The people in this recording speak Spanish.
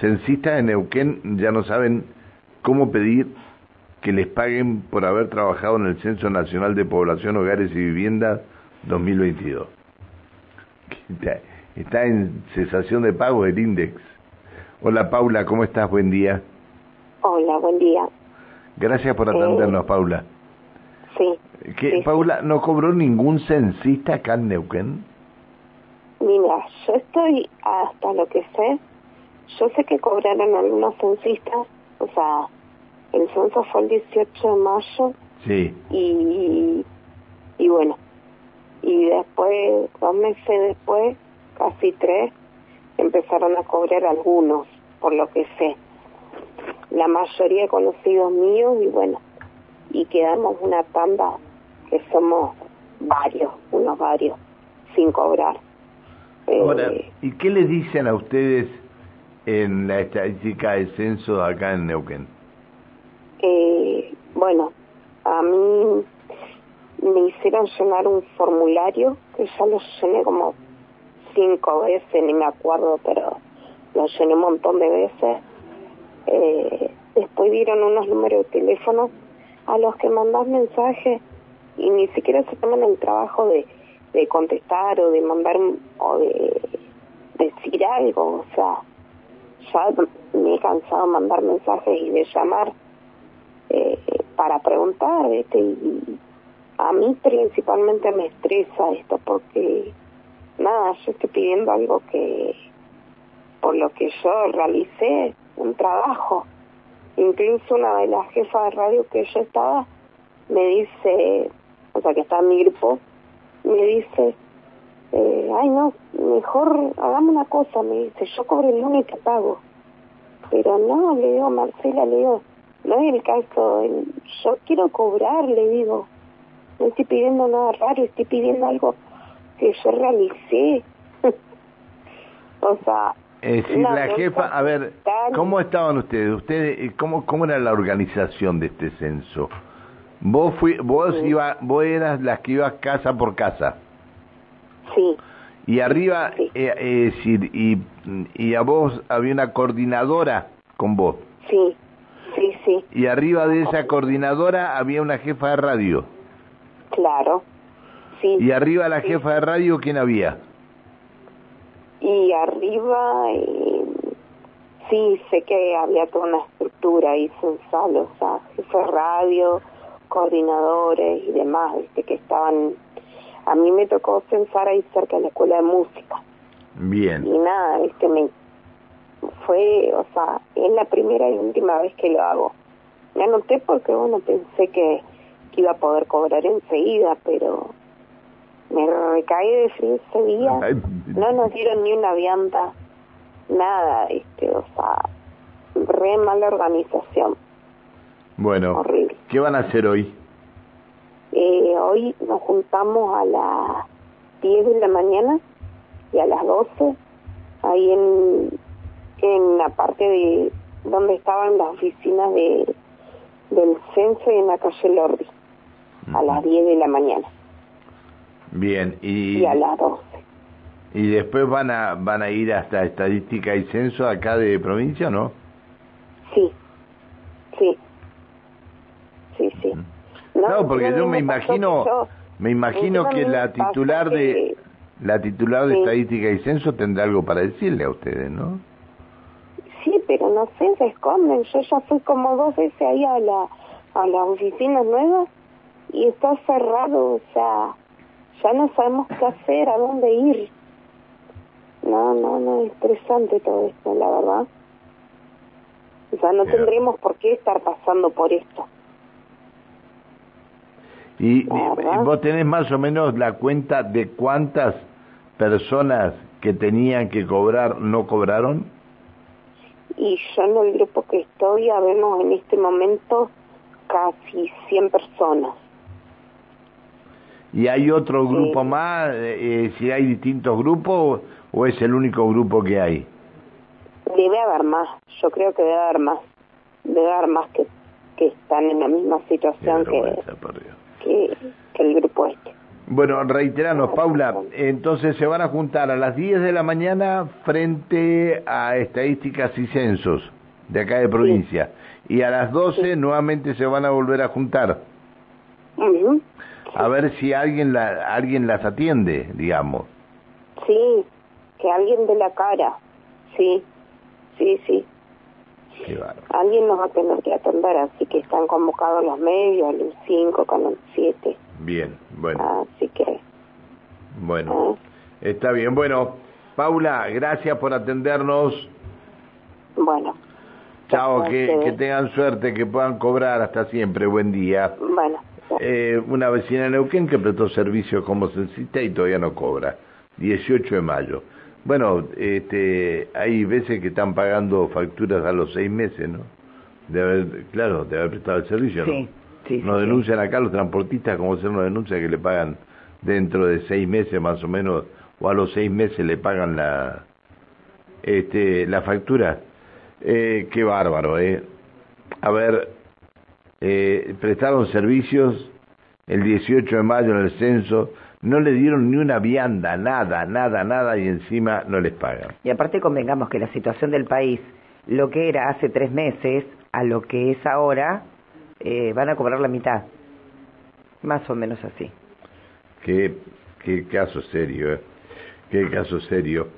censistas en Neuquén ya no saben cómo pedir que les paguen por haber trabajado en el Censo Nacional de Población, Hogares y Viviendas 2022. Está en cesación de pago el INDEX. Hola Paula, ¿cómo estás? Buen día. Hola, buen día. Gracias por atendernos, Paula. Sí. ¿Qué, Paula, ¿no cobró ningún censista acá en Neuquén? Mira, yo estoy hasta lo que sé, yo sé que cobraron algunos censistas, o sea, el censo fue el 18 de mayo. Sí. Y, y bueno, y después, dos meses después, casi tres, empezaron a cobrar algunos, por lo que sé. La mayoría conocidos míos y bueno, y quedamos una tanda que somos varios, unos varios, sin cobrar. Ahora, eh, ¿y qué le dicen a ustedes en la estadística de censo acá en Neuquén? Eh, bueno, a mí me hicieron llenar un formulario que ya lo llené como cinco veces, ni me acuerdo, pero lo llené un montón de veces. Eh, después dieron unos números de teléfono a los que mandas mensajes y ni siquiera se toman el trabajo de, de contestar o de mandar o de decir algo, o sea, ya me he cansado de mandar mensajes y de llamar eh, para preguntar, ¿viste? Y a mí principalmente me estresa esto porque, nada, yo estoy pidiendo algo que, por lo que yo realicé, un trabajo. Incluso una de las jefas de radio que yo estaba me dice, o sea, que está en mi grupo, me dice, eh, ay no, mejor hagamos una cosa, me dice, yo cobro el lunes y te pago. Pero no, le digo, Marcela, le digo, no es el caso, yo quiero cobrar, le digo, no estoy pidiendo nada raro, estoy pidiendo algo que yo realicé. o sea... Es decir, la jefa, a ver, ¿cómo estaban ustedes? ¿Ustedes cómo, cómo era la organización de este censo? Vos fui, vos iba, vos eras las que ibas casa por casa. Sí. Y arriba, Sí. eh, eh, decir, y, y a vos había una coordinadora con vos. Sí, sí, sí, Y arriba de esa coordinadora había una jefa de radio. claro. Sí. Y arriba la jefa de radio, ¿quién había? Y arriba, eh, sí, sé que había toda una estructura ahí censal, o sea, jefe de radio, coordinadores y demás, viste, que estaban... A mí me tocó censar ahí cerca de la escuela de música. Bien. Y nada, viste, me... Fue, o sea, es la primera y última vez que lo hago. Me anoté porque, bueno, pensé que, que iba a poder cobrar enseguida, pero me recaí de frío ese día. No nos dieron ni una vianda, nada, este, o sea, re mala organización, Bueno, horrible. ¿qué van a hacer hoy? Eh, hoy nos juntamos a las 10 de la mañana y a las 12, ahí en, en la parte de donde estaban las oficinas de, del censo y en la calle Lordi, a las 10 de la mañana Bien, y, y a las 12. y después van a van a ir hasta estadística y censo acá de provincia, ¿o ¿no? Sí, sí, sí, sí. No, porque yo me imagino, yo- me imagino que la titular de que- la titular de Sí. estadística y censo tendrá algo para decirle a ustedes, ¿no? Sí, pero no sé, se esconden. Yo ya fui como dos veces ahí a la a las oficinas nuevas y está cerrado, o sea, ya no sabemos qué hacer, a dónde ir. No, no, no, es estresante todo esto, la verdad. O sea, no tendremos por qué estar pasando por esto. Y, vos tenés más o menos la cuenta de cuántas personas que tenían que cobrar no cobraron. Y yo en el grupo que estoy, habemos en este momento casi 100 personas. ¿Y hay otro Sí. grupo más? eh, eh, si hay distintos grupos o es el único grupo que hay? Debe haber más, yo creo que debe haber más. Debe haber más que, que están en la misma situación que. Que, que el grupo este. Bueno, reiteramos, Paula, entonces se van a juntar a las 10 de la mañana frente a estadísticas y censos de acá de provincia. Y a las 12 nuevamente se van a volver a juntar. A ver si alguien, la, alguien las atiende, digamos. Sí, que alguien de la cara. Sí, sí, sí. Alguien nos va a tener que atender, así que están convocados los medios, el 5 con el 7. Bien, bueno. Así que... Bueno, ah. está bien. Bueno, Paula, gracias por atendernos. Bueno. Chao, que, que, tengan suerte, que puedan cobrar. Hasta siempre. Buen día. Bueno. Eh, una vecina de Neuquén que prestó servicio como censista y todavía no cobra. 18 de mayo. Bueno, este, hay veces que están pagando facturas a los seis meses, ¿no? De haber, claro, de haber prestado el servicio, ¿no? Sí, nos denuncian acá los transportistas como se nos denuncia que le pagan dentro de seis meses más o menos, o a los seis meses le pagan la, este, la factura. Eh, qué bárbaro, ¿eh? A ver, eh, prestaron servicios el 18 de mayo en el censo, no le dieron ni una vianda, nada, nada, nada, y encima no les pagan. Y aparte convengamos que la situación del país, lo que era hace tres meses a lo que es ahora, eh, van a cobrar la mitad. Más o menos así. Qué, qué caso serio, ¿eh? Qué caso serio.